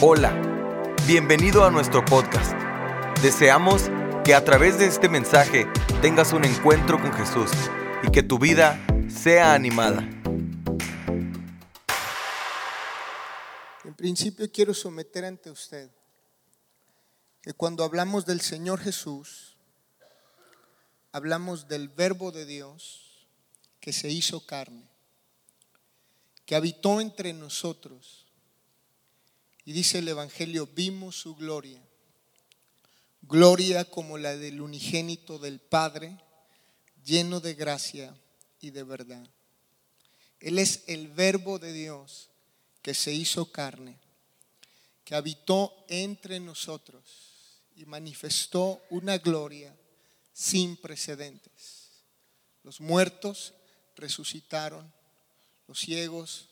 Hola, bienvenido a nuestro podcast. Deseamos que a través de este mensaje tengas un encuentro con Jesús y que tu vida sea animada. En principio quiero someter ante usted que cuando hablamos del Señor Jesús, hablamos del verbo de Dios que se hizo carne, que habitó entre nosotros. Y dice el Evangelio, vimos su gloria, gloria como la del unigénito del Padre, lleno de gracia y de verdad. Él es el verbo de Dios que se hizo carne, que habitó entre nosotros y manifestó una gloria sin precedentes. Los muertos resucitaron, los ciegos,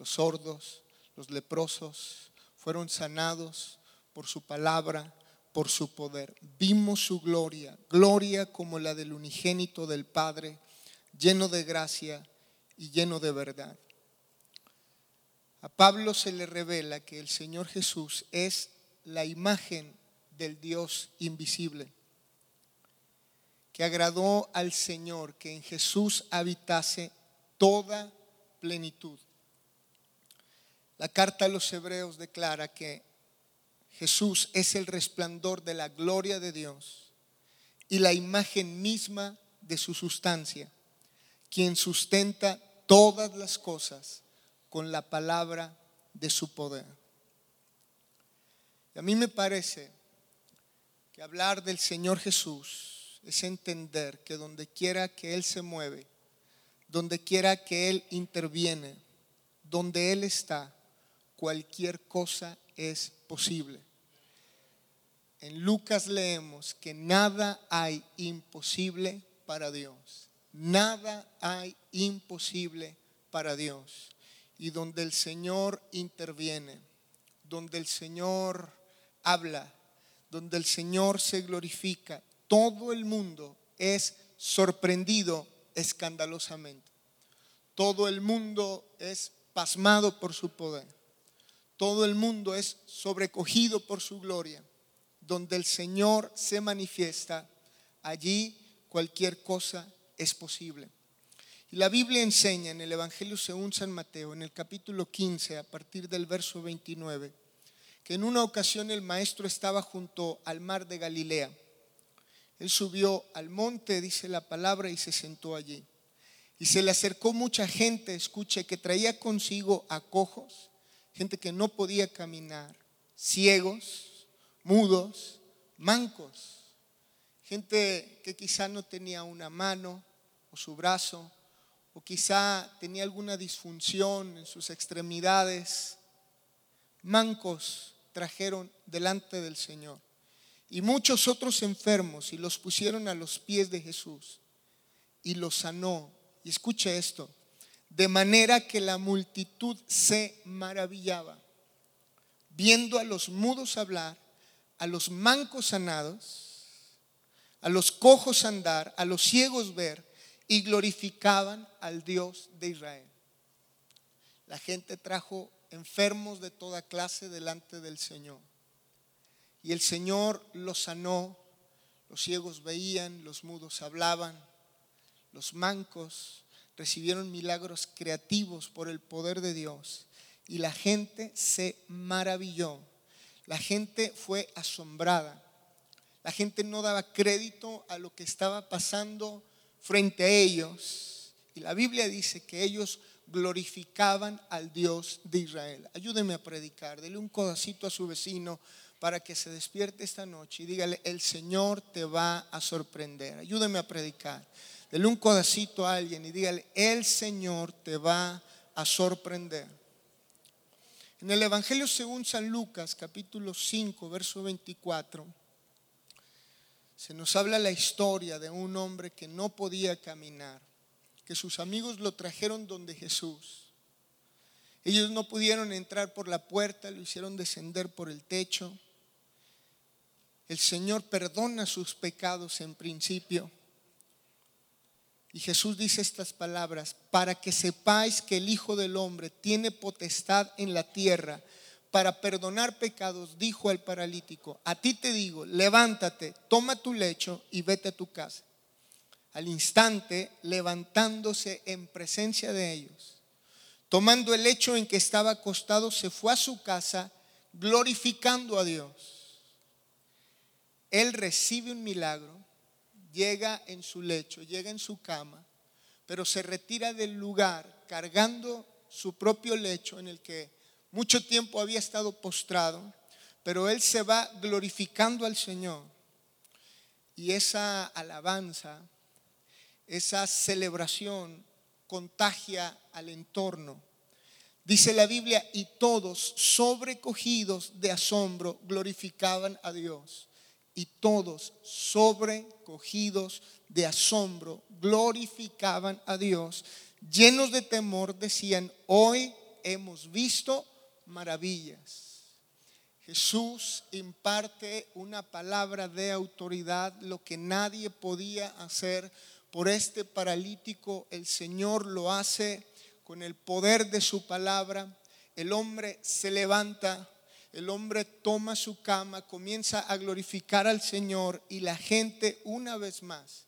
los sordos, los leprosos fueron sanados por su palabra, por su poder. Vimos su gloria, gloria como la del unigénito del Padre, lleno de gracia y lleno de verdad. A Pablo se le revela que el Señor Jesús es la imagen del Dios invisible, que agradó al Señor que en Jesús habitase toda plenitud. La carta a los hebreos declara que Jesús es el resplandor de la gloria de Dios y la imagen misma de su sustancia, quien sustenta todas las cosas con la palabra de su poder. Y a mí me parece que hablar del Señor Jesús es entender que donde quiera que Él se mueve, donde quiera que Él interviene, donde Él está, cualquier cosa es posible. En Lucas leemos que nada hay imposible para Dios. Nada hay imposible para Dios. Y donde el Señor interviene, donde el Señor habla, donde el Señor se glorifica, todo el mundo es sorprendido escandalosamente. Todo el mundo es pasmado por su poder. Todo el mundo es sobrecogido por su gloria. Donde el Señor se manifiesta, allí cualquier cosa es posible. La Biblia enseña en el Evangelio según San Mateo, en el capítulo 15, a partir del verso 29, que en una ocasión el maestro estaba junto al mar de Galilea. Él subió al monte, dice la palabra, y se sentó allí. Y se le acercó mucha gente, escuche, que traía consigo a cojos, gente que no podía caminar, ciegos, mudos, mancos, gente que quizá no tenía una mano o su brazo, o quizá tenía alguna disfunción en sus extremidades. Mancos trajeron delante del Señor. Y muchos otros enfermos y los pusieron a los pies de Jesús y los sanó. Y escuche esto, de manera que la multitud se maravillaba, viendo a los mudos hablar, a los mancos sanados, a los cojos andar, a los ciegos ver, y glorificaban al Dios de Israel. La gente trajo enfermos de toda clase delante del Señor. Y el Señor los sanó, los ciegos veían, los mudos hablaban, los mancos recibieron milagros creativos por el poder de Dios. Y la gente se maravilló, la gente fue asombrada, la gente no daba crédito a lo que estaba pasando frente a ellos. Y la Biblia dice que ellos glorificaban al Dios de Israel. Ayúdeme a predicar, dele un codacito a su vecino para que se despierte esta noche y dígale, el Señor te va a sorprender. Ayúdeme a predicar. Dele un codacito a alguien y dígale, el Señor te va a sorprender. En el Evangelio según San Lucas, capítulo 5, verso 24, se nos habla la historia de un hombre que no podía caminar, que sus amigos lo trajeron donde Jesús. Ellos no pudieron entrar por la puerta, lo hicieron descender por el techo. El Señor perdona sus pecados en principio. Y Jesús dice estas palabras, para que sepáis que el Hijo del Hombre tiene potestad en la tierra para perdonar pecados, dijo al paralítico, a ti te digo, levántate, toma tu lecho y vete a tu casa. Al instante, levantándose en presencia de ellos, tomando el lecho en que estaba acostado, se fue a su casa glorificando a Dios. Él recibe un milagro, llega en su lecho, llega en su cama, pero se retira del lugar cargando su propio lecho en el que mucho tiempo había estado postrado, pero él se va glorificando al Señor. Y esa alabanza, esa celebración contagia al entorno. Dice la Biblia, y todos sobrecogidos de asombro glorificaban a Dios. Y todos sobrecogidos de asombro glorificaban a Dios. Llenos de temor decían, hoy hemos visto maravillas. Jesús imparte una palabra de autoridad, lo que nadie podía hacer por este paralítico, el Señor lo hace con el poder de su palabra. El hombre se levanta, el hombre toma su cama, comienza a glorificar al Señor y la gente una vez más,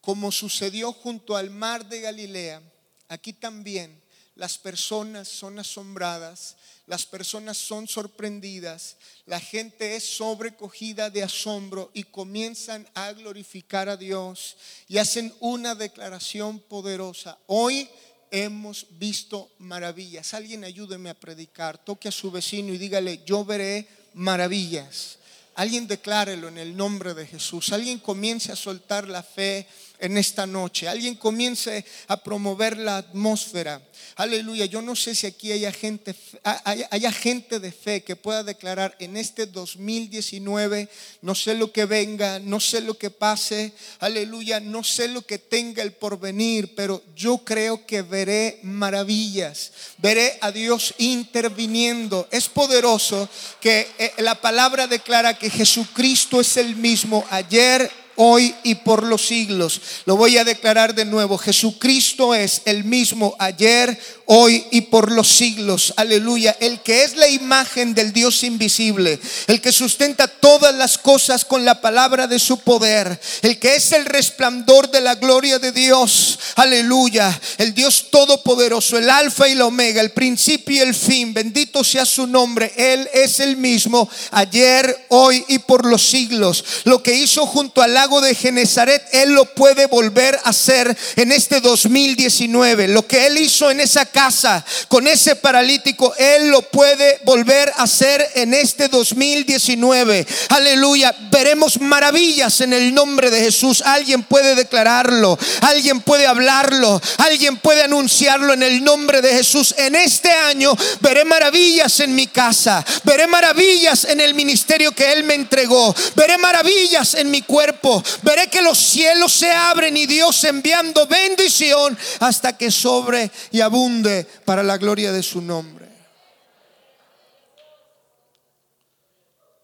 como sucedió junto al mar de Galilea, aquí también las personas son asombradas, las personas son sorprendidas, la gente es sobrecogida de asombro y comienzan a glorificar a Dios y hacen una declaración poderosa. Hoy hemos visto maravillas. Alguien ayúdeme a predicar, toque a su vecino y dígale, yo veré maravillas. Alguien declárelo en el nombre de Jesús. Alguien comience a soltar la fe en esta noche. Alguien comience a promover la atmósfera. Aleluya. Yo no sé si aquí haya gente, haya, gente de fe que pueda declarar en este 2019, no sé lo que venga, no sé lo que pase. Aleluya. No sé lo que tenga el porvenir, pero yo creo que veré maravillas. Veré a Dios interviniendo. Es poderoso que eh, la palabra declara que Jesucristo es el mismo ayer, hoy y por los siglos. Lo voy a declarar de nuevo. Jesucristo es el mismo ayer, hoy y por los siglos. Aleluya. El que es la imagen del Dios invisible. El que sustenta todas las cosas con la palabra de su poder. El que es el resplandor de la gloria de Dios. Aleluya. El Dios todopoderoso, el alfa y la omega, el principio y el fin. Bendito sea su nombre. Él es el mismo ayer, hoy y por los siglos. Lo que hizo junto al de Genezaret, Él lo puede volver a hacer en este 2019. Lo que Él hizo en esa casa con ese paralítico, Él lo puede volver a hacer en este 2019. Aleluya. Veremos maravillas en el nombre de Jesús. Alguien puede declararlo, alguien puede hablarlo, alguien puede anunciarlo en el nombre de Jesús. En este año veré maravillas en mi casa, veré maravillas en el ministerio que Él me entregó, veré maravillas en mi cuerpo, veré que los cielos se abren y Dios enviando bendición hasta que sobre y abunde para la gloria de su nombre.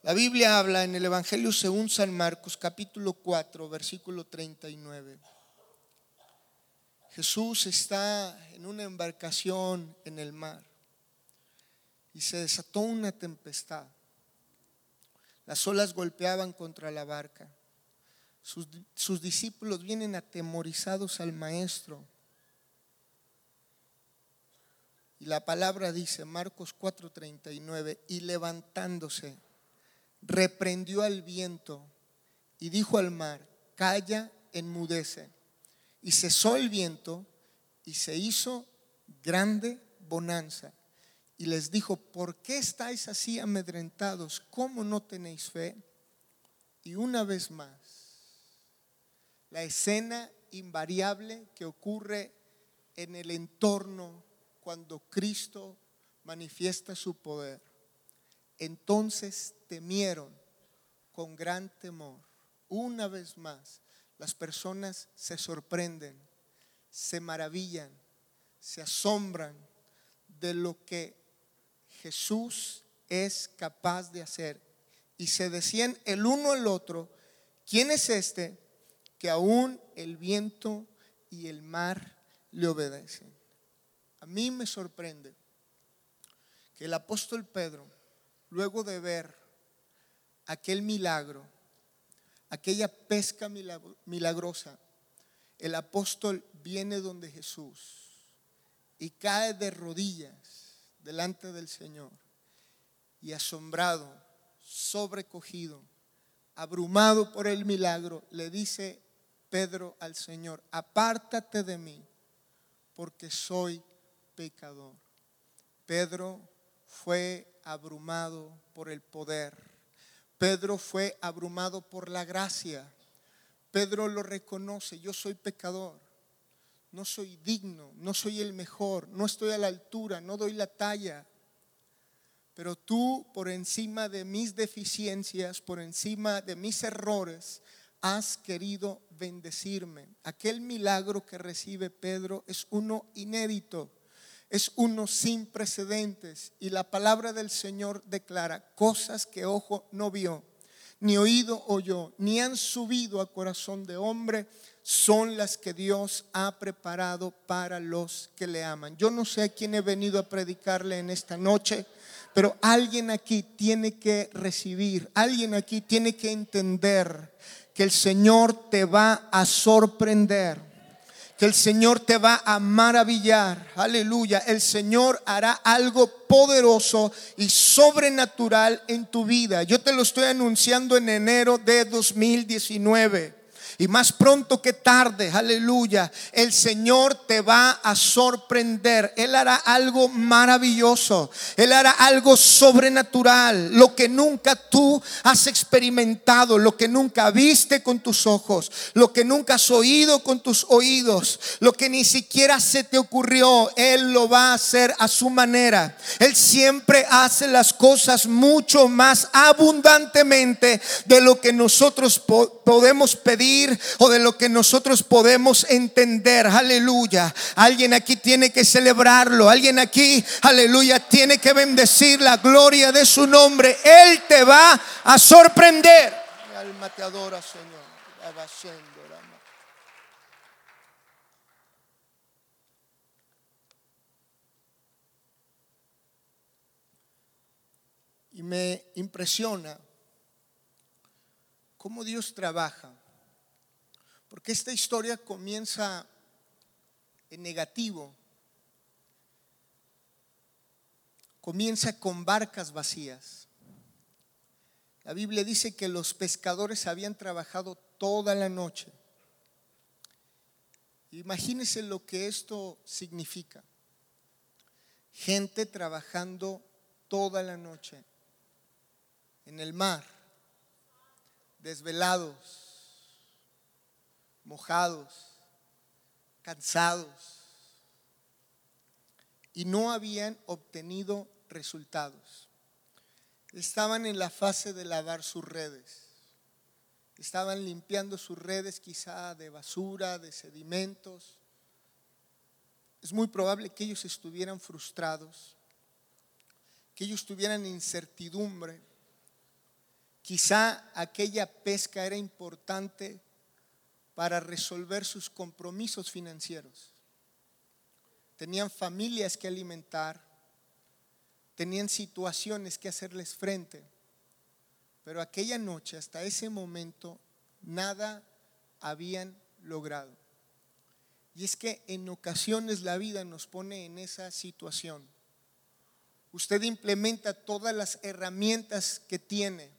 La Biblia habla en el Evangelio según San Marcos capítulo 4 versículo 39. Jesús está en una embarcación en el mar y se desató una tempestad. Las olas golpeaban contra la barca. Sus, sus discípulos vienen atemorizados al maestro y la palabra dice, Marcos 4:39, y levantándose, reprendió al viento y dijo al mar, calla, enmudece. Y cesó el viento y se hizo grande bonanza. Y les dijo, ¿por qué estáis así amedrentados? ¿Cómo no tenéis fe? Y una vez más, la escena invariable que ocurre en el entorno cuando Cristo manifiesta su poder, entonces temieron con gran temor. Una vez más, las personas se sorprenden, se maravillan, se asombran de lo que Jesús es capaz de hacer. Y se decían el uno al otro, ¿quién es este que aún el viento y el mar le obedecen? A mí me sorprende que el apóstol Pedro, luego de ver aquel milagro, aquella pesca milagrosa, el apóstol viene donde Jesús y cae de rodillas delante del Señor y asombrado, sobrecogido, abrumado por el milagro, le dice Pedro al Señor, apártate de mí, porque soy pecador. Pedro fue abrumado por el poder. Pedro fue abrumado por la gracia. Pedro lo reconoce, yo soy pecador, no soy digno, no soy el mejor, no estoy a la altura, no doy la talla. Pero tú, por encima de mis deficiencias, por encima de mis errores, has querido bendecirme. Aquel milagro que recibe Pedro es uno inédito, es uno sin precedentes. Y la palabra del Señor declara cosas que ojo no vio, ni oído oyó, ni han subido a corazón de hombre, son las que Dios ha preparado para los que le aman. Yo no sé a quién he venido a predicarle en esta noche. Pero alguien aquí tiene que recibir, alguien aquí tiene que entender que el Señor te va a sorprender, que el Señor te va a maravillar. Aleluya. El Señor hará algo poderoso y sobrenatural en tu vida. Yo te lo estoy anunciando en enero de 2019. Y más pronto que tarde, aleluya, el Señor te va a sorprender. Él hará algo maravilloso. Él hará algo sobrenatural. Lo que nunca tú has experimentado, lo que nunca viste con tus ojos, lo que nunca has oído con tus oídos, lo que ni siquiera se te ocurrió, Él lo va a hacer a su manera. Él siempre hace las cosas mucho más abundantemente de lo que nosotros podemos pedir o de lo que nosotros podemos entender. Aleluya. Alguien aquí tiene que celebrarlo. Alguien aquí, aleluya, tiene que bendecir la gloria de su nombre. Él te va a sorprender. Mi alma te adora, Señor. Y me impresiona cómo Dios trabaja. Porque esta historia comienza en negativo. Comienza con barcas vacías. La Biblia dice que los pescadores habían trabajado toda la noche. Imagínense lo que esto significa. Gente trabajando toda la noche en el mar, desvelados, mojados, cansados, y no habían obtenido resultados. Estaban en la fase de lavar sus redes. Estaban limpiando sus redes quizá de basura, de sedimentos. Es muy probable que ellos estuvieran frustrados, que ellos tuvieran incertidumbre. Quizá aquella pesca era importante para resolver sus compromisos financieros. Tenían familias que alimentar, tenían situaciones que hacerles frente, pero aquella noche, hasta ese momento, nada habían logrado. Y es que en ocasiones la vida nos pone en esa situación. Usted implementa todas las herramientas que tiene,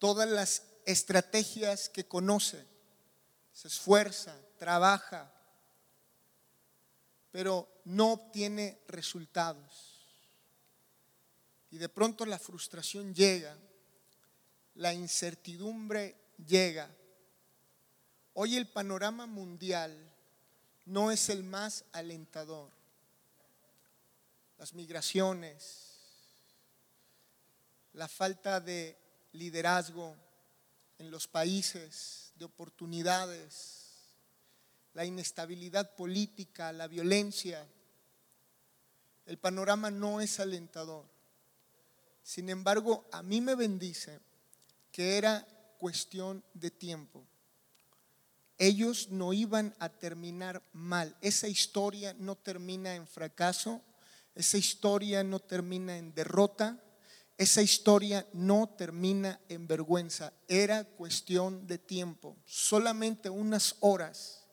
todas las estrategias que conoce se esfuerza, trabaja, pero no obtiene resultados. Y de pronto la frustración llega, la incertidumbre llega. Hoy el panorama mundial no es el más alentador. Las migraciones, la falta de liderazgo en los países, de oportunidades, la inestabilidad política, la violencia. El panorama no es alentador. Sin embargo, a mí me bendice que era cuestión de tiempo. Ellos no iban a terminar mal. Esa historia no termina en fracaso, esa historia no termina en derrota, esa historia no termina en vergüenza. Era cuestión de tiempo, solamente unas horas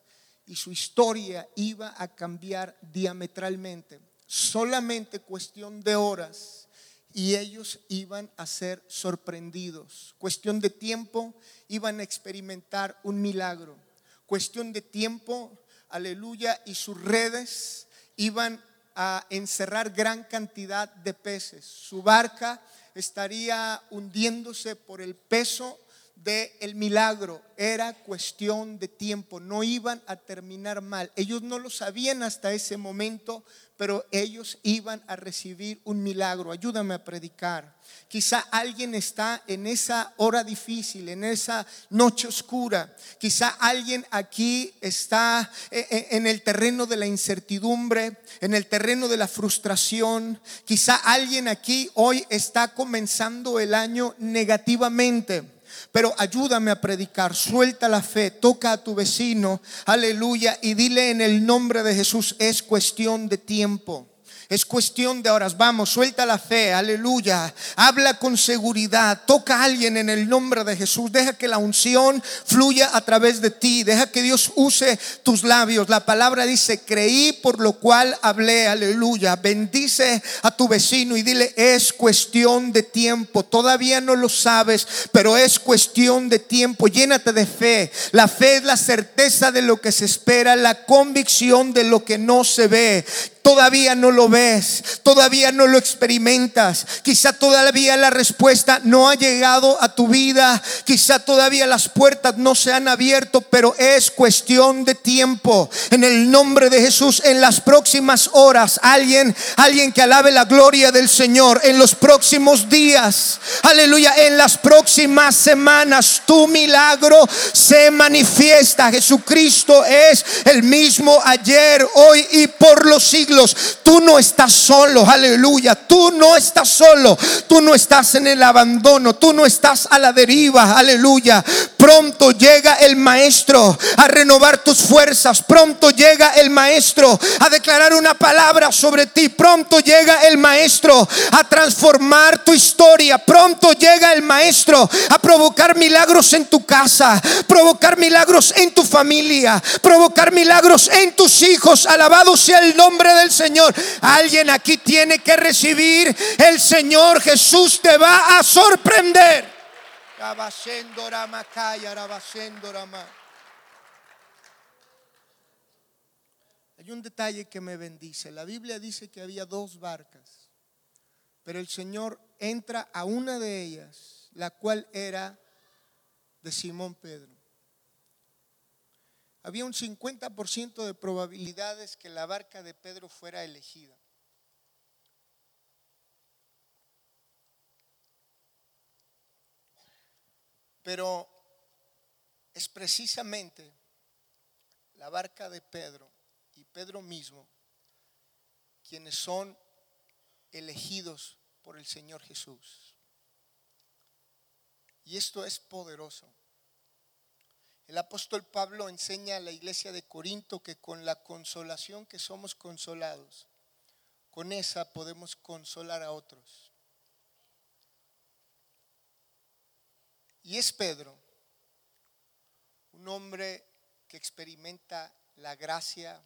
y su historia iba a cambiar diametralmente. Solamente cuestión de horas y ellos iban a ser sorprendidos. Cuestión de tiempo, iban a experimentar un milagro. Cuestión de tiempo, aleluya, y sus redes iban a encerrar gran cantidad de peces. Su barca estaría hundiéndose por el peso del el milagro. Era cuestión de tiempo, no iban a terminar mal. Ellos no lo sabían hasta ese momento, pero ellos iban a recibir un milagro. Ayúdame a predicar. Quizá alguien está en esa hora difícil, en esa noche oscura. Quizá alguien aquí está eh, eh, en el terreno de la incertidumbre, en el terreno de la frustración. Quizá alguien aquí hoy está comenzando el año negativamente. Pero ayúdame a predicar, suelta la fe, toca a tu vecino, aleluya, y dile en el nombre de Jesús, es cuestión de tiempo. Es cuestión de horas. Vamos, suelta la fe, aleluya. Habla con seguridad. Toca a alguien en el nombre de Jesús. Deja que la unción fluya a través de ti. Deja que Dios use tus labios. La palabra dice, creí por lo cual hablé, aleluya. Bendice a tu vecino y dile, es cuestión de tiempo. Todavía no lo sabes, pero es cuestión de tiempo. Llénate de fe. La fe es la certeza de lo que se espera, la convicción de lo que no se ve todavía no lo ves, todavía no lo experimentas, quizá todavía la respuesta no ha llegado a tu vida, quizá todavía las puertas no se han abierto, pero es cuestión de tiempo. En el nombre de Jesús, en las próximas horas, alguien, alguien que alabe la gloria del Señor, en los próximos días, aleluya, en las próximas semanas, tu milagro se manifiesta. Jesucristo es el mismo ayer, hoy y por los siglos Tú no estás solo, aleluya. Tú no estás solo. Tú no estás en el abandono. Tú no estás a la deriva, aleluya. Pronto llega el maestro a renovar tus fuerzas. Pronto llega el maestro a declarar una palabra sobre ti. Pronto llega el maestro a transformar tu historia. Pronto llega el maestro a provocar milagros en tu casa, provocar milagros en tu familia, provocar milagros en tus hijos. Alabado sea el nombre Señor. Alguien aquí tiene que recibir. El Señor Jesús te va a sorprender. Hay un detalle que me bendice. La Biblia dice que había dos barcas, pero el Señor entra a una de ellas, la cual era de Simón Pedro había un 50% de probabilidades que la barca de Pedro fuera elegida. Pero es precisamente la barca de Pedro y Pedro mismo quienes son elegidos por el Señor Jesús. Y esto es poderoso. El apóstol Pablo enseña a la iglesia de Corinto que con la consolación que somos consolados, con esa podemos consolar a otros. Y es Pedro, un hombre que experimenta la gracia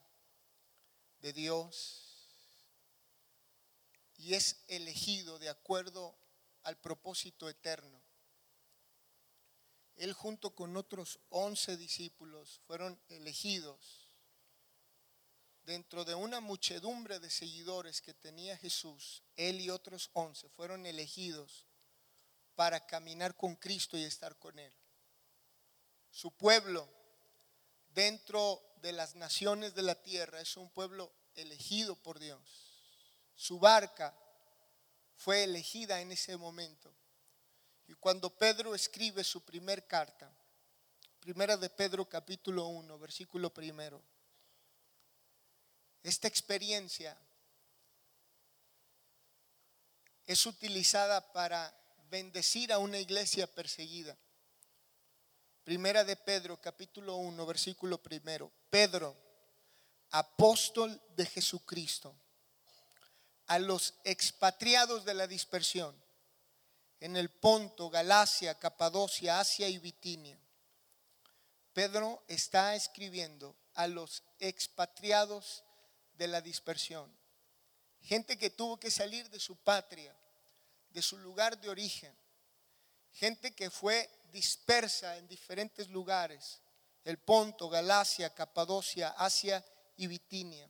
de Dios y es elegido de acuerdo al propósito eterno él junto con otros once discípulos fueron elegidos dentro de una muchedumbre de seguidores que tenía Jesús, él y otros once fueron elegidos para caminar con Cristo y estar con Él. Su pueblo dentro de las naciones de la tierra es un pueblo elegido por Dios. Su barca fue elegida en ese momento. Y cuando Pedro escribe su primer carta, primera de Pedro capítulo 1, versículo primero, esta experiencia es utilizada para bendecir a una iglesia perseguida. Primera de Pedro, capítulo 1, versículo primero. Pedro, apóstol de Jesucristo, a los expatriados de la dispersión en el Ponto, Galacia, Capadocia, Asia y Bitinia. Pedro está escribiendo a los expatriados de la dispersión, gente que tuvo que salir de su patria, de su lugar de origen, gente que fue dispersa en diferentes lugares, el Ponto, Galacia, Capadocia, Asia y Bitinia,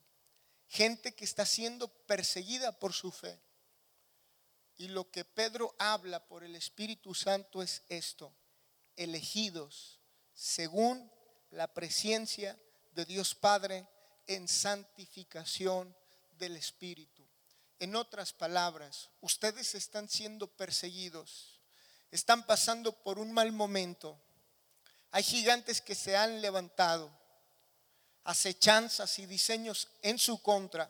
gente que está siendo perseguida por su fe. Y lo que Pedro habla por el Espíritu Santo es esto, elegidos según la presencia de Dios Padre en santificación del Espíritu. En otras palabras, ustedes están siendo perseguidos, están pasando por un mal momento. Hay gigantes que se han levantado, acechanzas y diseños en su contra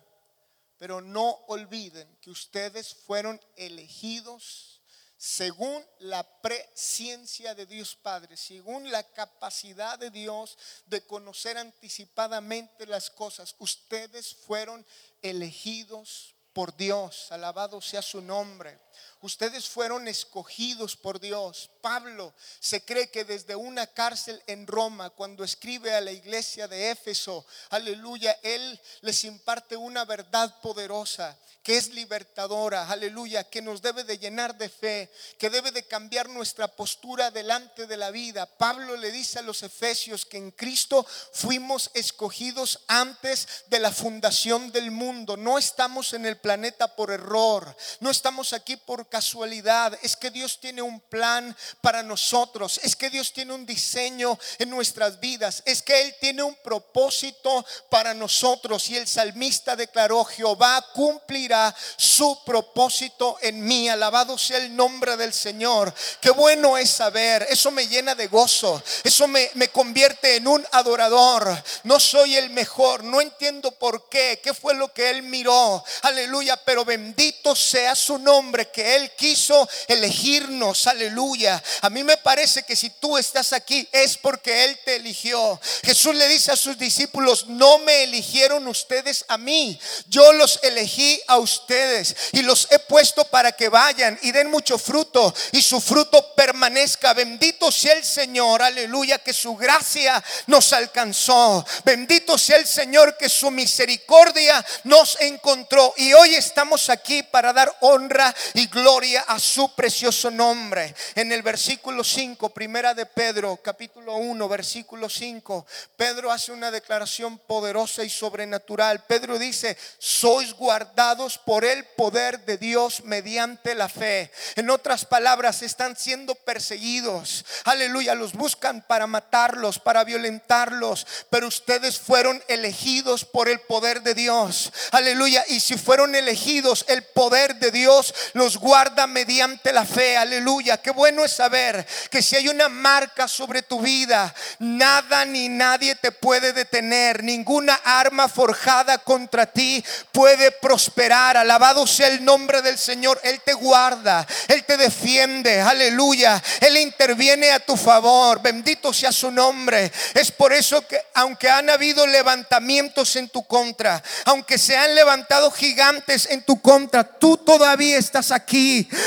pero no olviden que ustedes fueron elegidos según la presencia de Dios Padre, según la capacidad de Dios de conocer anticipadamente las cosas. Ustedes fueron elegidos por Dios, alabado sea su nombre. Ustedes fueron escogidos por Dios. Pablo se cree que desde una cárcel en Roma, cuando escribe a la iglesia de Éfeso, aleluya, él les imparte una verdad poderosa que es libertadora, aleluya, que nos debe de llenar de fe, que debe de cambiar nuestra postura delante de la vida. Pablo le dice a los efesios que en Cristo fuimos escogidos antes de la fundación del mundo. No estamos en el planeta por error, no estamos aquí por casualidad, es que Dios tiene un plan para nosotros, es que Dios tiene un diseño en nuestras vidas, es que Él tiene un propósito para nosotros. Y el salmista declaró, Jehová cumplirá su propósito en mí, alabado sea el nombre del Señor. Qué bueno es saber, eso me llena de gozo, eso me, me convierte en un adorador. No soy el mejor, no entiendo por qué, qué fue lo que Él miró, aleluya, pero bendito sea su nombre Él quiso elegirnos, aleluya. A mí me parece que si tú estás aquí es porque Él te eligió. Jesús le dice a sus discípulos, no me eligieron ustedes a mí, yo los elegí a ustedes y los he puesto para que vayan y den mucho fruto y su fruto permanezca. Bendito sea el Señor, aleluya, que su gracia nos alcanzó. Bendito sea el Señor que su misericordia nos encontró y hoy estamos aquí para dar honra gloria gloria a su precioso nombre. En el versículo 5, primera de Pedro, capítulo 1, versículo 5, Pedro hace una declaración poderosa y sobrenatural. Pedro dice, sois guardados por el poder de Dios mediante la fe. En otras palabras, están siendo perseguidos. Aleluya, los buscan para matarlos, para violentarlos, pero ustedes fueron elegidos por el poder de Dios. Aleluya, y si fueron elegidos, el poder de Dios los guarda mediante la fe. Aleluya. Qué bueno es saber que si hay una marca sobre tu vida, nada ni nadie te puede detener. Ninguna arma forjada contra ti puede prosperar. Alabado sea el nombre del Señor. Él te guarda, Él te defiende. Aleluya. Él interviene a tu favor. Bendito sea su nombre. Es por eso que aunque han habido levantamientos en tu contra, aunque se han levantado gigantes en tu contra, tú todavía estás aquí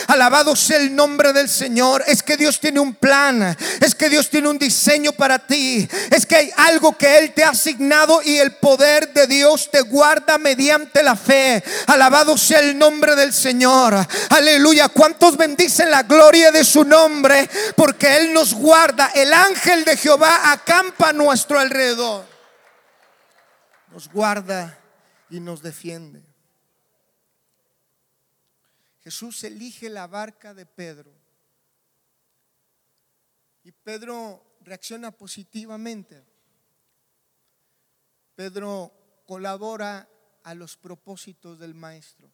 Alabado sea el nombre del Señor. Es que Dios tiene un plan. Es que Dios tiene un diseño para ti. Es que hay algo que Él te ha asignado y el poder de Dios te guarda mediante la fe. Alabado sea el nombre del Señor. Aleluya. ¿Cuántos bendicen la gloria de su nombre? Porque Él nos guarda. El ángel de Jehová acampa a nuestro alrededor. Nos guarda y nos defiende. Jesús elige la barca de Pedro. Y Pedro reacciona positivamente. Pedro colabora a los propósitos del Maestro.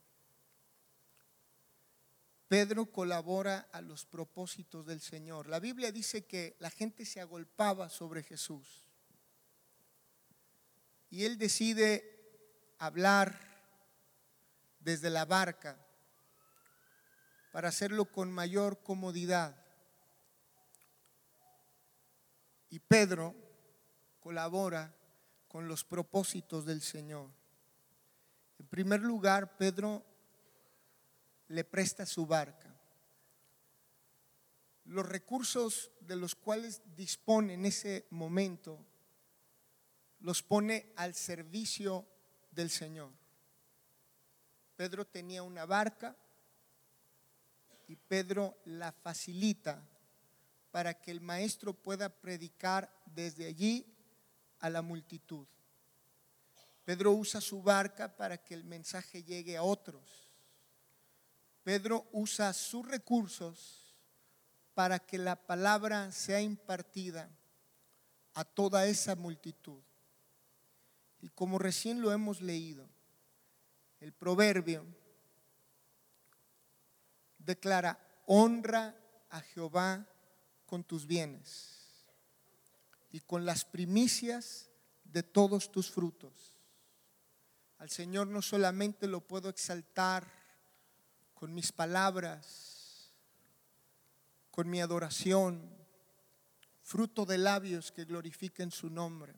Pedro colabora a los propósitos del Señor. La Biblia dice que la gente se agolpaba sobre Jesús. Y él decide hablar desde la barca para hacerlo con mayor comodidad. Y Pedro colabora con los propósitos del Señor. En primer lugar, Pedro le presta su barca. los recursos de los cuales dispone en ese momento, los pone al servicio del Señor. Pedro tenía una barca y Pedro la facilita para que el maestro pueda predicar desde allí a la multitud. Pedro usa su barca para que el mensaje llegue a otros. Pedro usa sus recursos para que la palabra sea impartida a toda esa multitud. Y como recién lo hemos leído, el proverbio declara, honra a Jehová con tus bienes y con las primicias de todos tus frutos. Al Señor no solamente lo puedo exaltar con mis palabras, con mi adoración, fruto de labios que glorifiquen su nombre,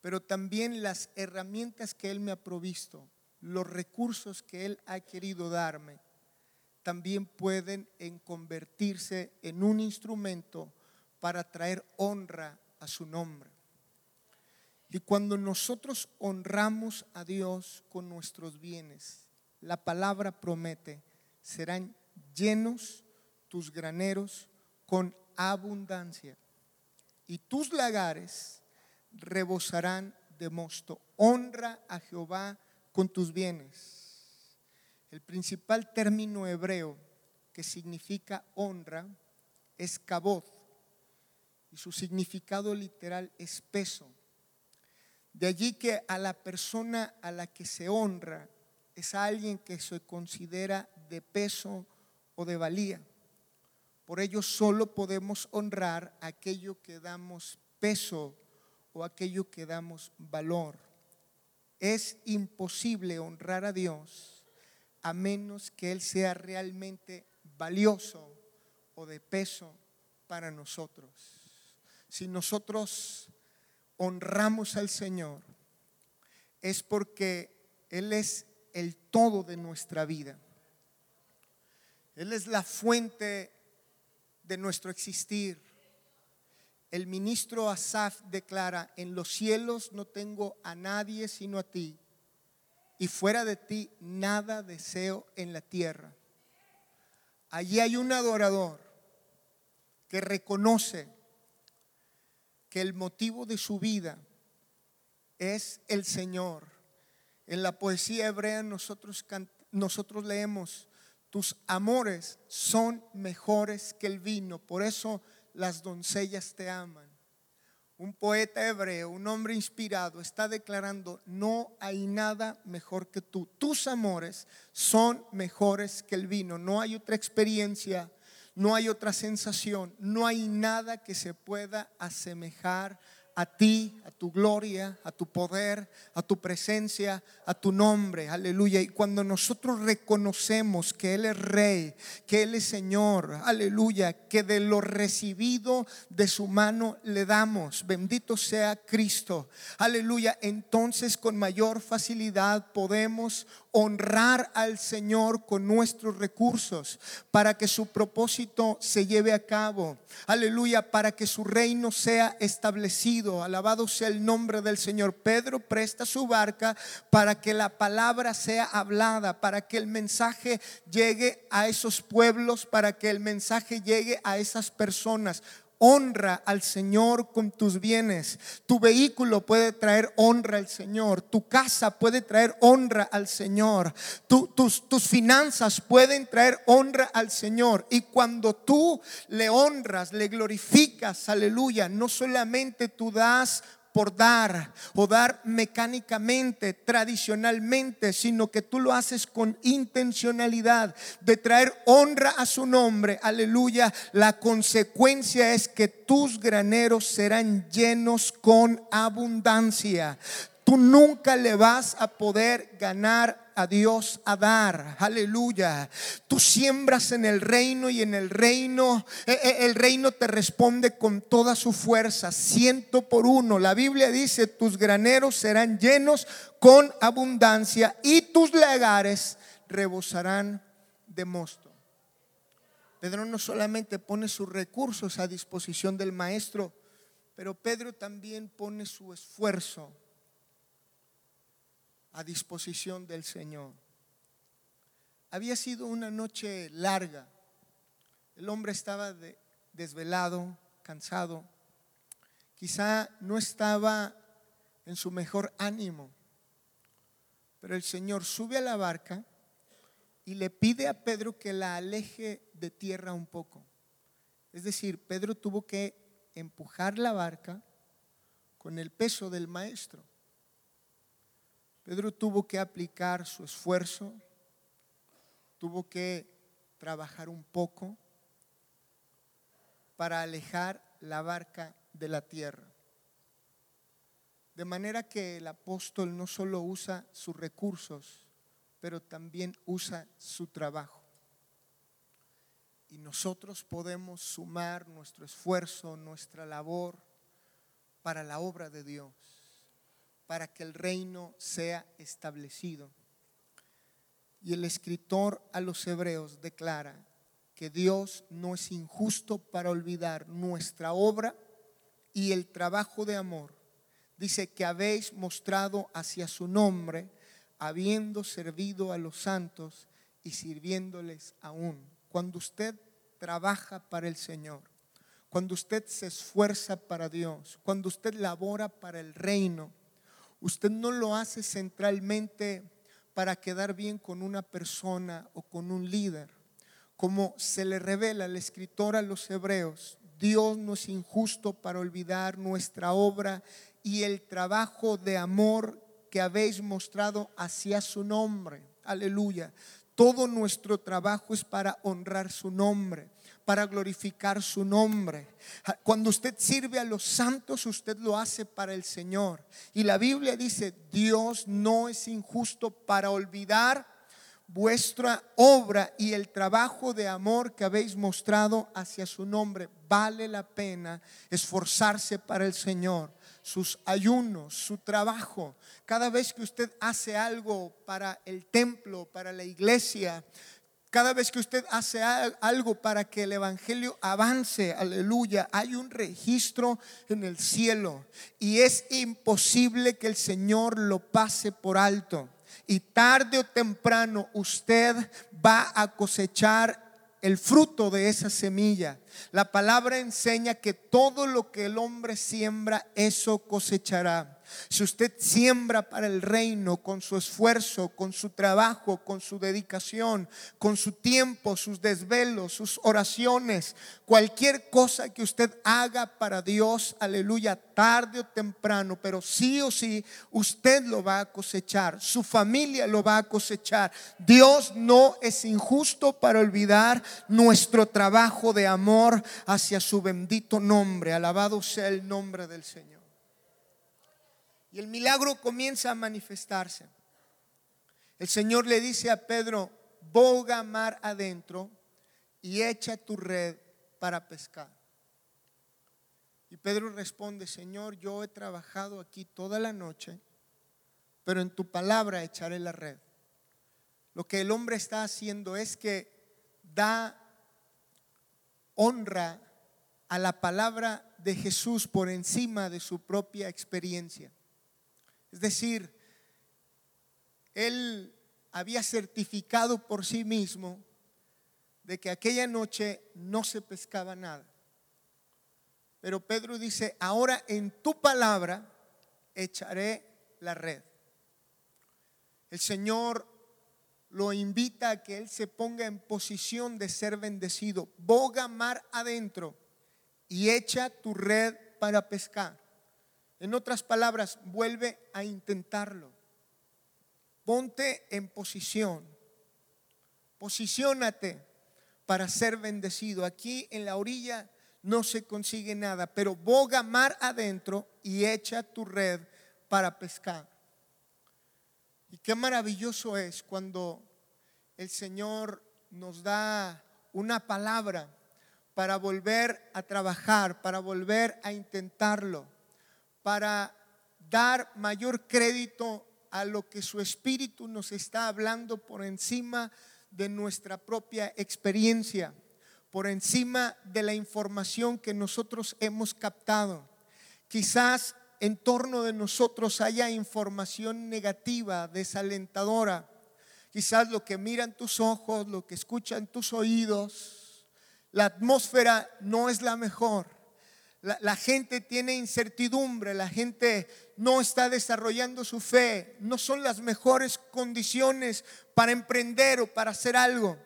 pero también las herramientas que Él me ha provisto, los recursos que Él ha querido darme también pueden en convertirse en un instrumento para traer honra a su nombre. Y cuando nosotros honramos a Dios con nuestros bienes, la palabra promete, serán llenos tus graneros con abundancia y tus lagares rebosarán de mosto. Honra a Jehová con tus bienes el principal término hebreo que significa honra es kabod y su significado literal es peso. De allí que a la persona a la que se honra es alguien que se considera de peso o de valía. Por ello solo podemos honrar aquello que damos peso o aquello que damos valor. Es imposible honrar a Dios a menos que Él sea realmente valioso o de peso para nosotros. Si nosotros honramos al Señor, es porque Él es el todo de nuestra vida. Él es la fuente de nuestro existir. El ministro Asaf declara, en los cielos no tengo a nadie sino a ti y fuera de ti nada deseo en la tierra. Allí hay un adorador que reconoce que el motivo de su vida es el Señor. En la poesía hebrea nosotros, nosotros leemos, tus amores son mejores que el vino, por eso las doncellas te aman un poeta hebreo, un hombre inspirado, está declarando, no hay nada mejor que tú. Tus amores son mejores que el vino. No hay otra experiencia, no hay otra sensación, no hay nada que se pueda asemejar a ti, a tu gloria, a tu poder, a tu presencia, a tu nombre. Aleluya. Y cuando nosotros reconocemos que Él es Rey, que Él es Señor, aleluya, que de lo recibido de su mano le damos, bendito sea Cristo, aleluya, entonces con mayor facilidad podemos honrar al Señor con nuestros recursos para que su propósito se lleve a cabo. Aleluya, para que su reino sea establecido. Alabado sea el nombre del Señor. Pedro presta su barca para que la palabra sea hablada, para que el mensaje llegue a esos pueblos, para que el mensaje llegue a esas personas. Honra al Señor con tus bienes. Tu vehículo puede traer honra al Señor. Tu casa puede traer honra al Señor. tus, tus finanzas pueden traer honra al Señor. Y cuando tú le honras, le glorificas, aleluya, no solamente tú das por dar o dar mecánicamente, tradicionalmente, sino que tú lo haces con intencionalidad de traer honra a su nombre. Aleluya. La consecuencia es que tus graneros serán llenos con abundancia. Tú nunca le vas a poder ganar a Dios a dar. Aleluya. Tú siembras en el reino y en el reino, eh, eh, el reino te responde con toda su fuerza, ciento por uno. La Biblia dice, tus graneros serán llenos con abundancia y tus lagares rebosarán de mosto. Pedro no solamente pone sus recursos a disposición del maestro, pero Pedro también pone su esfuerzo a disposición del Señor. Había sido una noche larga. El hombre estaba desvelado, cansado. Quizá no estaba en su mejor ánimo. Pero el Señor sube a la barca y le pide a Pedro que la aleje de tierra un poco. Es decir, Pedro tuvo que empujar la barca con el peso del maestro. Pedro tuvo que aplicar su esfuerzo, tuvo que trabajar un poco para alejar la barca de la tierra. De manera que el apóstol no solo usa sus recursos, pero también usa su trabajo. Y nosotros podemos sumar nuestro esfuerzo, nuestra labor para la obra de Dios, para que el reino sea establecido. Y el escritor a los hebreos declara que Dios no es injusto para olvidar nuestra obra y el trabajo de amor. Dice que habéis mostrado hacia su nombre habiendo servido a los santos y sirviéndoles aún. Cuando usted trabaja para el Señor, cuando usted se esfuerza para Dios, cuando usted labora para el reino, usted no lo hace centralmente para quedar bien con una persona o con un líder. Como se le revela al escritor a los hebreos, Dios no es injusto para olvidar nuestra obra y el trabajo de amor que habéis mostrado hacia su nombre. Aleluya. Todo nuestro trabajo es para honrar su nombre, para glorificar su nombre. Cuando usted sirve a los santos, usted lo hace para el Señor. Y la Biblia dice, Dios no es injusto para olvidar vuestra obra y el trabajo de amor que habéis mostrado hacia su nombre. Vale la pena esforzarse para el Señor sus ayunos, su trabajo. Cada vez que usted hace algo para el templo, para la iglesia, cada vez que usted hace algo para que el Evangelio avance, aleluya, hay un registro en el cielo y es imposible que el Señor lo pase por alto. Y tarde o temprano usted va a cosechar el fruto de esa semilla. La palabra enseña que todo lo que el hombre siembra, eso cosechará. Si usted siembra para el reino con su esfuerzo, con su trabajo, con su dedicación, con su tiempo, sus desvelos, sus oraciones, cualquier cosa que usted haga para Dios, aleluya, tarde o temprano, pero sí o sí, usted lo va a cosechar, su familia lo va a cosechar. Dios no es injusto para olvidar nuestro trabajo de amor hacia su bendito nombre. Alabado sea el nombre del Señor. Y el milagro comienza a manifestarse. El Señor le dice a Pedro, boga mar adentro y echa tu red para pescar. Y Pedro responde, Señor, yo he trabajado aquí toda la noche, pero en tu palabra echaré la red. Lo que el hombre está haciendo es que da honra a la palabra de Jesús por encima de su propia experiencia. Es decir, él había certificado por sí mismo de que aquella noche no se pescaba nada. Pero Pedro dice, ahora en tu palabra echaré la red. El Señor lo invita a que Él se ponga en posición de ser bendecido. Boga mar adentro y echa tu red para pescar. En otras palabras, vuelve a intentarlo. Ponte en posición. Posiciónate para ser bendecido. Aquí en la orilla no se consigue nada, pero boga mar adentro y echa tu red para pescar. Y qué maravilloso es cuando el Señor nos da una palabra para volver a trabajar, para volver a intentarlo para dar mayor crédito a lo que su espíritu nos está hablando por encima de nuestra propia experiencia. por encima de la información que nosotros hemos captado. Quizás en torno de nosotros haya información negativa, desalentadora. Quizás lo que miran tus ojos, lo que escuchan tus oídos, la atmósfera no es la mejor. La, gente tiene incertidumbre, la gente no está desarrollando su fe, no son las mejores condiciones para emprender o para hacer algo.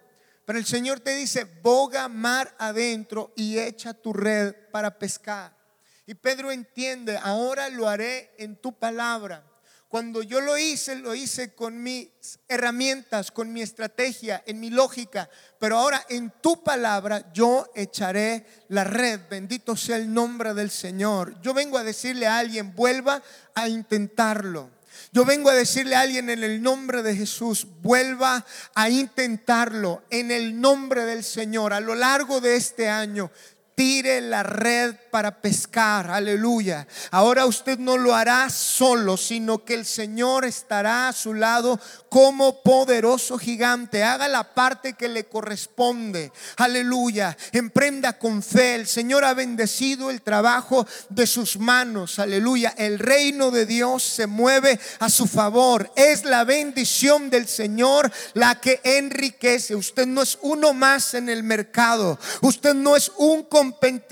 Pero el Señor te dice, boga mar adentro y echa tu red para pescar. Y Pedro entiende, ahora lo haré en tu palabra. Cuando yo lo hice, lo hice con mis herramientas, con mi estrategia, en mi lógica. Pero ahora en tu palabra yo echaré la red. Bendito sea el nombre del Señor. Yo vengo a decirle a alguien, vuelva a intentarlo. Yo vengo a decirle a alguien en el nombre de Jesús, vuelva a intentarlo en el nombre del Señor a lo largo de este año tire la red para pescar. Aleluya. Ahora usted no lo hará solo, sino que el Señor estará a su lado como poderoso gigante. Haga la parte que le corresponde. Aleluya. Emprenda con fe. El Señor ha bendecido el trabajo de sus manos. Aleluya. El reino de Dios se mueve a su favor. Es la bendición del Señor la que enriquece. Usted no es uno más en el mercado. Usted no es un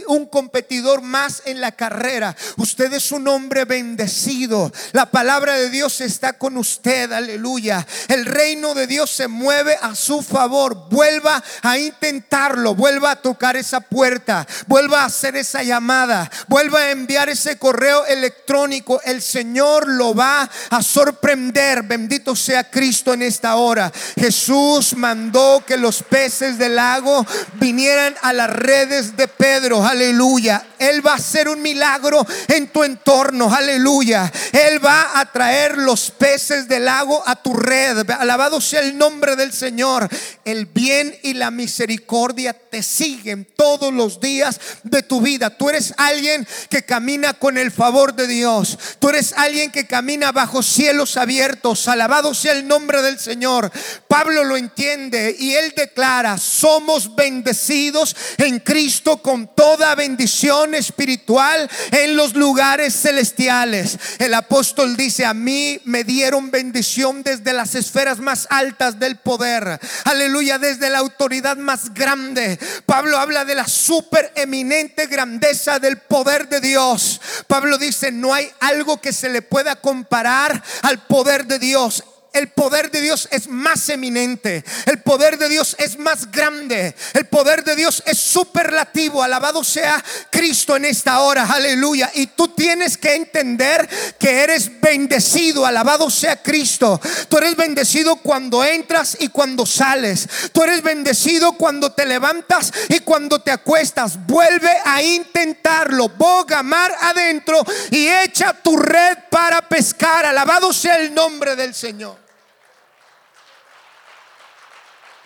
un competidor más en la carrera. Usted es un hombre bendecido. La palabra de Dios está con usted. Aleluya. El reino de Dios se mueve a su favor. Vuelva a intentarlo. Vuelva a tocar esa puerta. Vuelva a hacer esa llamada. Vuelva a enviar ese correo electrónico. El Señor lo va a sorprender. Bendito sea Cristo en esta hora. Jesús mandó que los peces del lago vinieran a las redes de Pedro, aleluya. Él va a hacer un milagro en tu entorno, aleluya. Él va a traer los peces del lago a tu red. Alabado sea el nombre del Señor. El bien y la misericordia te siguen todos los días de tu vida. Tú eres alguien que camina con el favor de Dios. Tú eres alguien que camina bajo cielos abiertos. Alabado sea el nombre del Señor. Pablo lo entiende y él declara, somos bendecidos en Cristo con con toda bendición espiritual en los lugares celestiales. El apóstol dice, a mí me dieron bendición desde las esferas más altas del poder. Aleluya, desde la autoridad más grande. Pablo habla de la super eminente grandeza del poder de Dios. Pablo dice, no hay algo que se le pueda comparar al poder de Dios el poder de Dios es más eminente, el poder de Dios es más grande, el poder de Dios es superlativo. Alabado sea Cristo en esta hora, aleluya. Y tú tienes que entender que eres bendecido, alabado sea Cristo. Tú eres bendecido cuando entras y cuando sales. Tú eres bendecido cuando te levantas y cuando te acuestas. Vuelve a intentarlo, boga mar adentro y echa tu red para pescar. Alabado sea el nombre del Señor.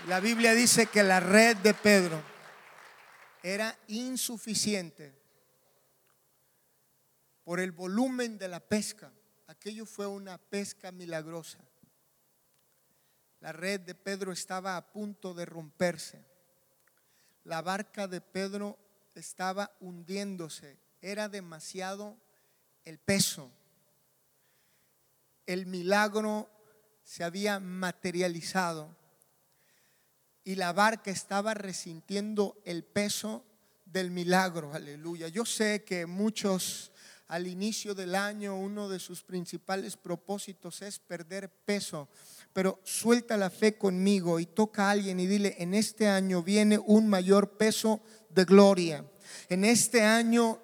La Biblia dice que la red de Pedro era insuficiente por el volumen de la pesca. Aquello fue una pesca milagrosa. La red de Pedro estaba a punto de romperse. La barca de Pedro estaba hundiéndose. Era demasiado el peso. El milagro se había materializado y la barca estaba resintiendo el peso del milagro, aleluya. Yo sé que muchos al inicio del año uno de sus principales propósitos es perder peso, pero suelta la fe conmigo y toca a alguien y dile, en este año viene un mayor peso de gloria. En este año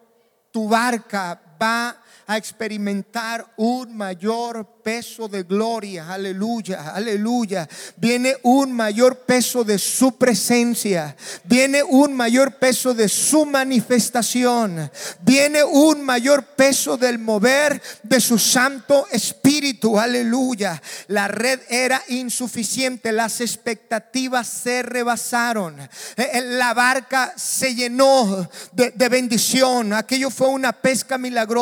tu barca va a experimentar un mayor peso de gloria. Aleluya, aleluya. Viene un mayor peso de su presencia. Viene un mayor peso de su manifestación. Viene un mayor peso del mover de su Santo Espíritu aleluya. La red era insuficiente, las expectativas se rebasaron. Eh, eh, la barca se llenó de, de bendición. Aquello fue una pesca milagrosa.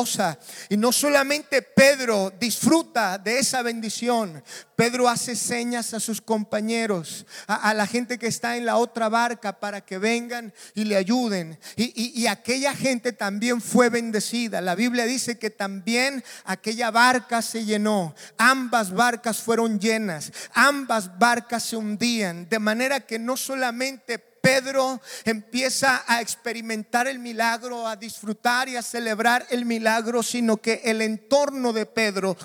Y no solamente Pedro disfruta de esa bendición, Pedro hace señas a sus compañeros, a, la gente que está en la otra barca para que vengan y le ayuden. Y, aquella gente también fue bendecida. La Biblia dice que también aquella barca se llenó. Ambas barcas fueron llenas. Ambas barcas se hundían. De manera que no solamente Pedro empieza a experimentar el milagro, a disfrutar y a celebrar el milagro, sino que el entorno de Pedro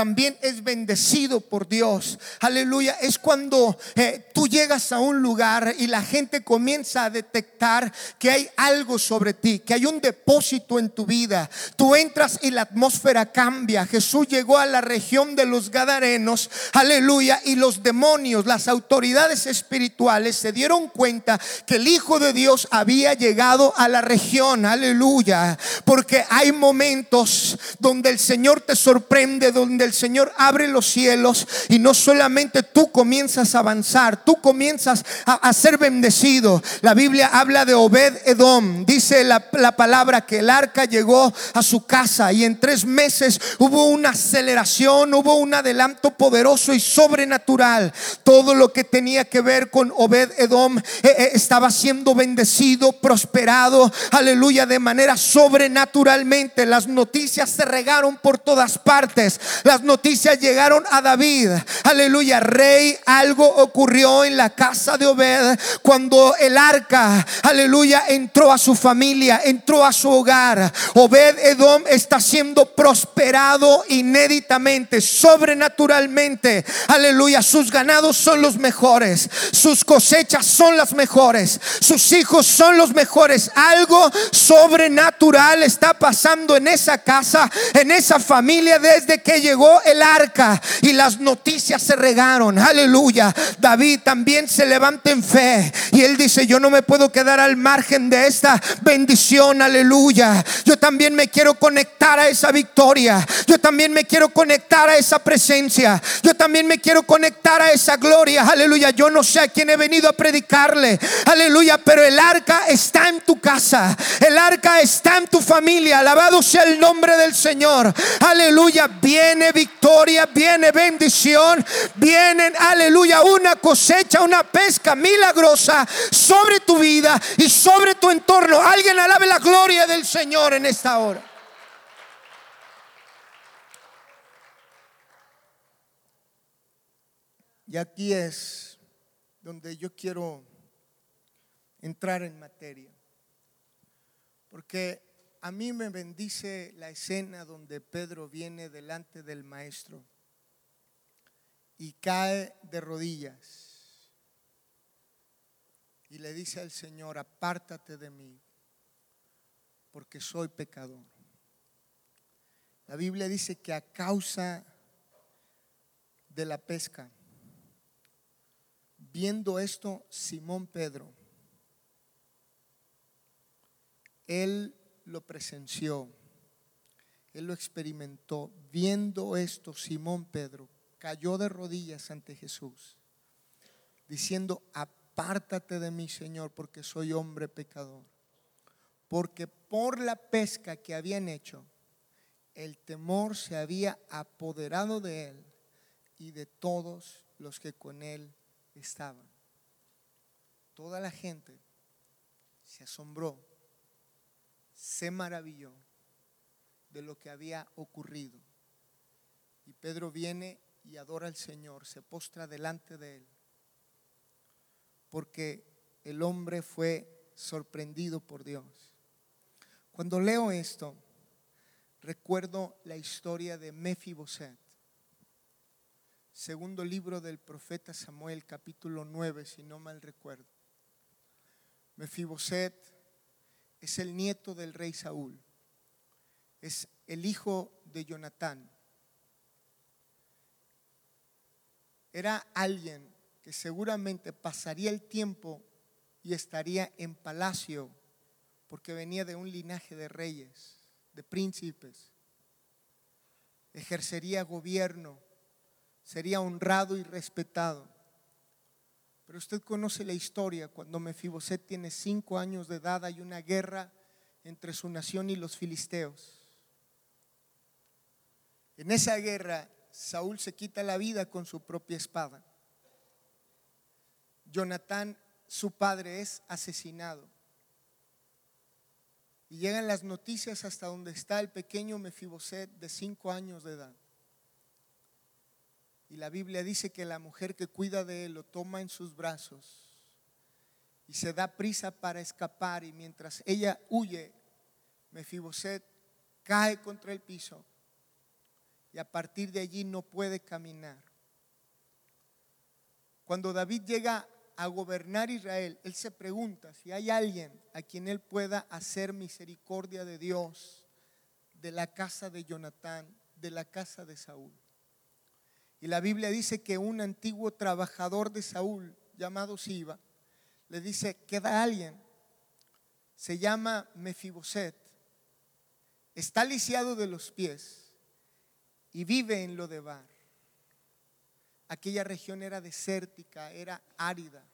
también es bendecido por Dios. Aleluya. Es cuando eh, tú llegas a un lugar y la gente comienza a detectar que hay algo sobre ti, que hay un depósito en tu vida. Tú entras y la atmósfera cambia. Jesús llegó a la región de los Gadarenos. Aleluya. Y los demonios, las autoridades espirituales se dieron cuenta que el Hijo de Dios había llegado a la región. Aleluya. Porque hay momentos donde el Señor te sorprende, donde el Señor abre los cielos y no solamente tú comienzas a avanzar, tú comienzas a, ser bendecido. La Biblia habla de Obed Edom. Dice la, la palabra que el arca llegó a su casa y en tres meses hubo una aceleración, hubo un adelanto poderoso y sobrenatural. Todo lo que tenía que ver con Obed Edom eh, eh, estaba siendo bendecido, prosperado, aleluya, de manera sobrenaturalmente. Las noticias se regaron por todas partes las noticias llegaron a David. Aleluya, rey, algo ocurrió en la casa de Obed cuando el arca, aleluya, entró a su familia, entró a su hogar. Obed Edom está siendo prosperado inéditamente, sobrenaturalmente. Aleluya, sus ganados son los mejores, sus cosechas son las mejores, sus hijos son los mejores. Algo sobrenatural está pasando en esa casa, en esa familia desde que llegó el arca y las noticias se regaron. Aleluya. David también se levanta en fe y él dice, yo no me puedo quedar al margen de esta bendición. Aleluya. Yo también me quiero conectar a esa victoria. Yo también me quiero conectar a esa presencia. Yo también me quiero conectar a esa gloria. Aleluya. Yo no sé a quién he venido a predicarle. Aleluya. Pero el arca está en tu casa. El arca está en tu familia. Alabado sea el nombre del Señor. Aleluya. Viene victoria, viene bendición, viene, aleluya, una cosecha, una pesca milagrosa sobre tu vida y sobre tu entorno. Alguien alabe la gloria del Señor en esta hora. Y aquí es donde yo quiero entrar en materia. Porque a mí me bendice la escena donde Pedro viene delante del maestro y cae de rodillas y le dice al Señor, apártate de mí, porque soy pecador. La Biblia dice que a causa de la pesca, viendo esto, Simón Pedro, él lo presenció, él lo experimentó. Viendo esto, Simón Pedro cayó de rodillas ante Jesús, diciendo, apártate de mí, Señor, porque soy hombre pecador. Porque por la pesca que habían hecho, el temor se había apoderado de él y de todos los que con él estaban. Toda la gente se asombró se maravilló de lo que había ocurrido. Y Pedro viene y adora al Señor, se postra delante de él, porque el hombre fue sorprendido por Dios. Cuando leo esto, recuerdo la historia de Mefiboset, segundo libro del profeta Samuel, capítulo 9, si no mal recuerdo. Mefiboset es el nieto del rey Saúl, es el hijo de Jonatán. Era alguien que seguramente pasaría el tiempo y estaría en palacio porque venía de un linaje de reyes, de príncipes. ejercería gobierno, sería honrado y respetado. Pero usted conoce la historia, cuando Mefiboset tiene cinco años de edad hay una guerra entre su nación y los filisteos. En esa guerra Saúl se quita la vida con su propia espada. Jonatán, su padre, es asesinado. Y llegan las noticias hasta donde está el pequeño Mefiboset de cinco años de edad. Y la Biblia dice que la mujer que cuida de él lo toma en sus brazos y se da prisa para escapar. Y mientras ella huye, Mefiboset cae contra el piso y a partir de allí no puede caminar. Cuando David llega a gobernar Israel, él se pregunta si hay alguien a quien él pueda hacer misericordia de Dios, de la casa de Jonatán, de la casa de Saúl. Y la Biblia dice que un antiguo trabajador de Saúl, llamado Siba, le dice, queda alguien, se llama Mefiboset, está lisiado de los pies y vive en Lodebar. Aquella región era desértica, era árida.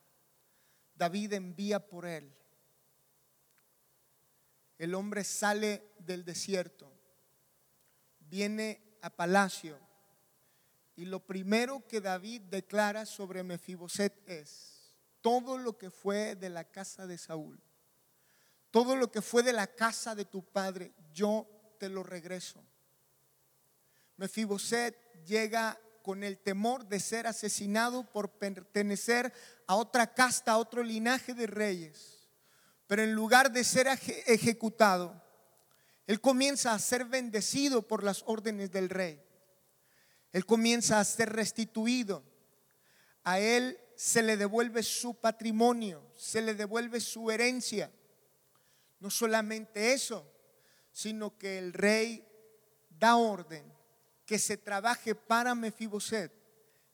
David envía por él. El hombre sale del desierto, viene a palacio y lo primero que David declara sobre Mefiboset es todo lo que fue de la casa de Saúl, todo lo que fue de la casa de tu padre, yo te lo regreso. Mefiboset llega con el temor de ser asesinado por pertenecer a otra casta, a otro linaje de reyes. Pero en lugar de ser ejecutado, él comienza a ser bendecido por las órdenes del rey. Él comienza a ser restituido. A él se le devuelve su patrimonio, se le devuelve su herencia. No solamente eso, sino que el rey da orden que se trabaje para Mefiboset,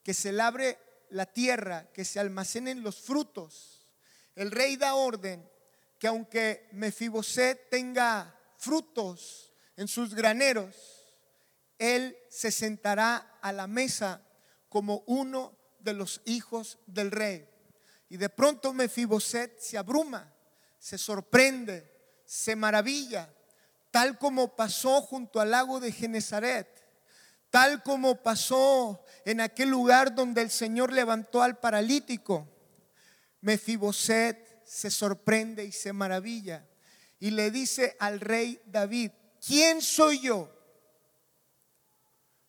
que se labre la tierra, que se almacenen los frutos. El rey da orden que aunque Mefiboset tenga frutos en sus graneros, él se sentará a la mesa como uno de los hijos del rey. Y de pronto Mefiboset se abruma, se sorprende, se maravilla, tal como pasó junto al lago de Genezaret tal como pasó en aquel lugar donde el Señor levantó al paralítico. Mefiboset se sorprende y se maravilla y le dice al rey David, ¿quién soy yo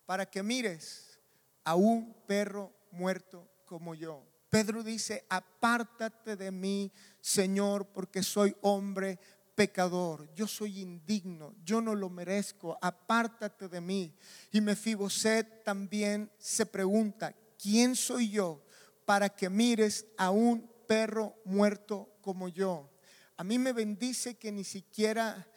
para que mires a un perro muerto como yo? Pedro dice, apártate de mí, Señor, porque soy hombre pecador, yo soy indigno, yo no lo merezco, apártate de mí. Y Mefiboset también se pregunta, ¿quién soy yo para que mires a un perro muerto como yo? A mí me bendice que ni siquiera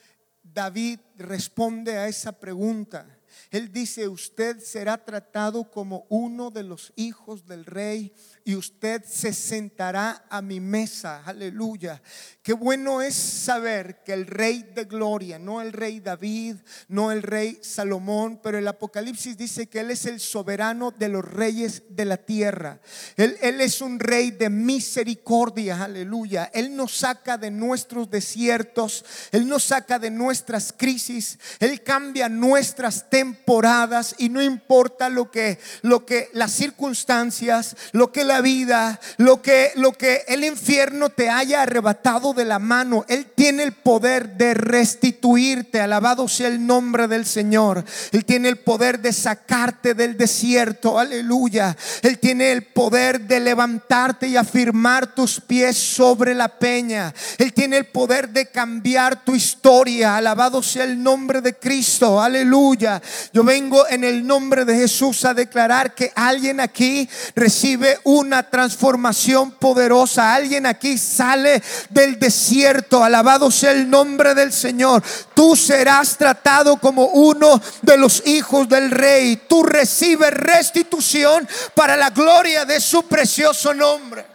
David responde a esa pregunta. Él dice, usted será tratado como uno de los hijos del rey y usted se sentará a mi mesa. Aleluya. Qué bueno es saber que el rey de gloria, no el rey David, no el rey Salomón, pero el Apocalipsis dice que Él es el soberano de los reyes de la tierra. Él, es un rey de misericordia, aleluya. Él nos saca de nuestros desiertos, Él nos saca de nuestras crisis, Él cambia nuestras temporadas y no importa lo que, lo que las circunstancias, lo que la vida, lo que, lo que el infierno te haya arrebatado de la mano, Él tiene el poder de restituirte. Alabado sea el nombre del Señor. Él tiene el poder de sacarte del desierto. Aleluya. Él tiene el poder de levantarte y afirmar tus pies sobre la peña. Él tiene el poder de cambiar tu historia. Alabado sea el nombre de Cristo. Aleluya. Yo vengo en el nombre de Jesús a declarar que alguien aquí recibe un una transformación poderosa. Alguien aquí sale del desierto. Alabado sea el nombre del Señor. Tú serás tratado como uno de los hijos del rey. Tú recibes restitución para la gloria de su precioso nombre.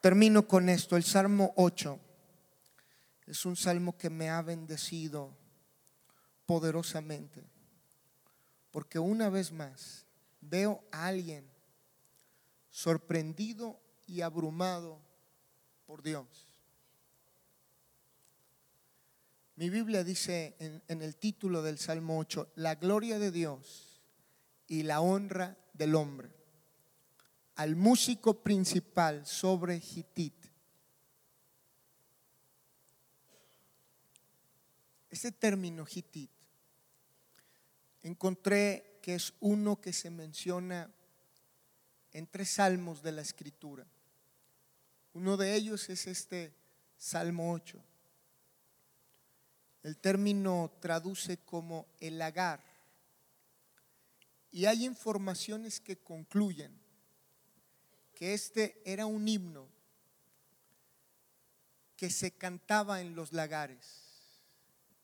Termino con esto. El Salmo 8 es un salmo que me ha bendecido poderosamente. Porque una vez más veo a alguien sorprendido y abrumado por Dios. Mi Biblia dice en, el título del Salmo 8, la gloria de Dios y la honra del hombre, al músico principal sobre Hitit. Ese término Hitit, encontré que es uno que se menciona en tres salmos de la escritura. Uno de ellos es este Salmo 8. El término traduce como el lagar. Y hay informaciones que concluyen que este era un himno que se cantaba en los lagares.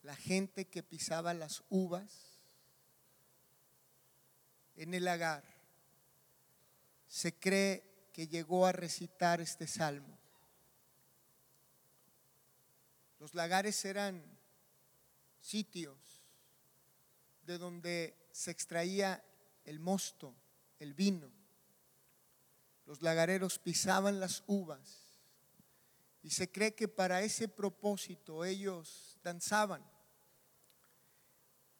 La gente que pisaba las uvas en el lagar se cree que llegó a recitar este salmo. Los lagares eran sitios de donde se extraía el mosto, el vino. Los lagareros pisaban las uvas y se cree que para ese propósito ellos danzaban.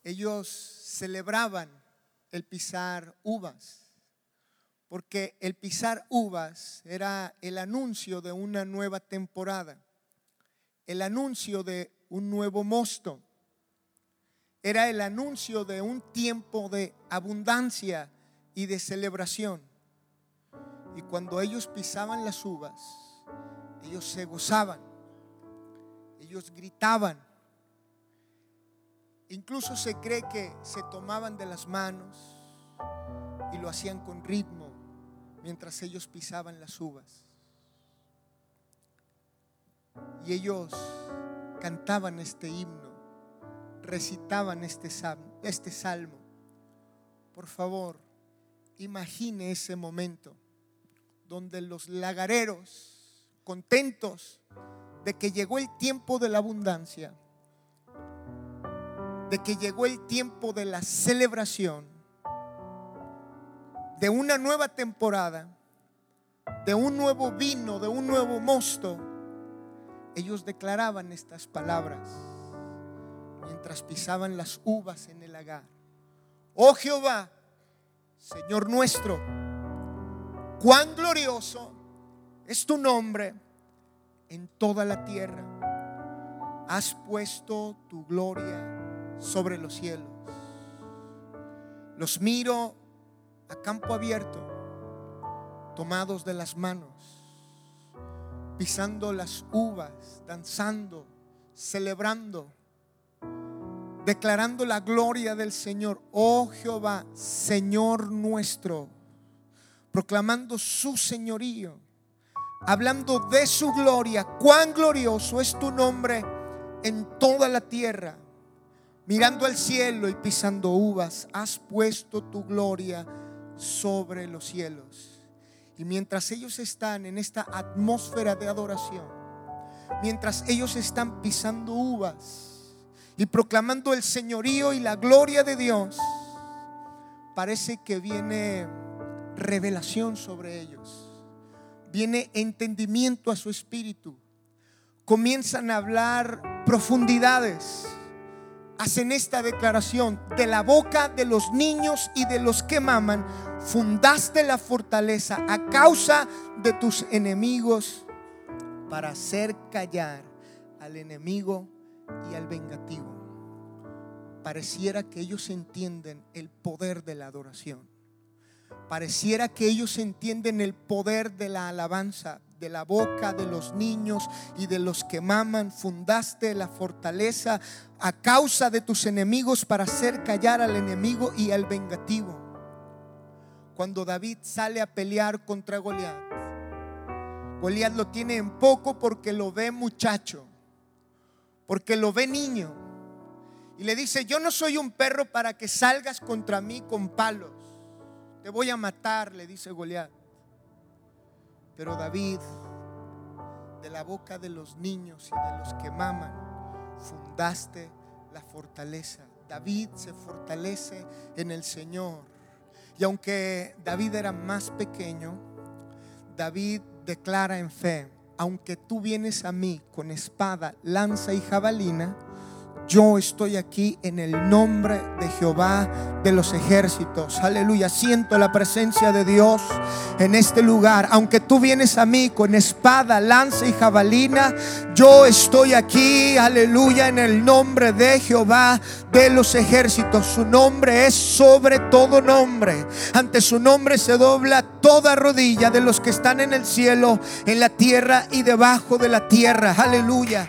Ellos celebraban el pisar uvas porque el pisar uvas era el anuncio de una nueva temporada, el anuncio de un nuevo mosto, era el anuncio de un tiempo de abundancia y de celebración. Y cuando ellos pisaban las uvas, ellos se gozaban, ellos gritaban. Incluso se cree que se tomaban de las manos y lo hacían con ritmo mientras ellos pisaban las uvas. Y ellos cantaban este himno, recitaban este salmo, este salmo. Por favor, imagine ese momento donde los lagareros, contentos de que llegó el tiempo de la abundancia, de que llegó el tiempo de la celebración, de una nueva temporada, de un nuevo vino, de un nuevo mosto, ellos declaraban estas palabras mientras pisaban las uvas en el lagar. Oh Jehová, Señor nuestro, cuán glorioso es tu nombre en toda la tierra. Has puesto tu gloria sobre los cielos. Los miro a campo abierto, tomados de las manos, pisando las uvas, danzando, celebrando, declarando la gloria del Señor, oh Jehová, Señor nuestro, proclamando su señorío, hablando de su gloria, cuán glorioso es tu nombre en toda la tierra. Mirando al cielo y pisando uvas, has puesto tu gloria sobre los cielos. Y mientras ellos están en esta atmósfera de adoración, mientras ellos están pisando uvas y proclamando el señorío y la gloria de Dios, parece que viene revelación sobre ellos, viene entendimiento a su espíritu, comienzan a hablar profundidades hacen esta declaración, de la boca de los niños y de los que maman, fundaste la fortaleza a causa de tus enemigos para hacer callar al enemigo y al vengativo. Pareciera que ellos entienden el poder de la adoración. Pareciera que ellos entienden el poder de la alabanza, de la boca de los niños y de los que maman. Fundaste la fortaleza a causa de tus enemigos para hacer callar al enemigo y al vengativo. Cuando David sale a pelear contra Goliat, Goliat lo tiene en poco porque lo ve muchacho, porque lo ve niño. Y le dice, yo no soy un perro para que salgas contra mí con palos. Te voy a matar, le dice Goliat. Pero David, de la boca de los niños y de los que maman, fundaste la fortaleza David se fortalece en el Señor. Y aunque David era más pequeño, David declara en fe, aunque tú vienes a mí con espada, lanza y jabalina, yo estoy aquí en el nombre de Jehová de los ejércitos. Aleluya. Siento la presencia de Dios en este lugar. Aunque tú vienes a mí con espada, lanza y jabalina, yo estoy aquí. Aleluya. En el nombre de Jehová de los ejércitos. Su nombre es sobre todo nombre. Ante su nombre se dobla toda rodilla de los que están en el cielo, en la tierra y debajo de la tierra. Aleluya.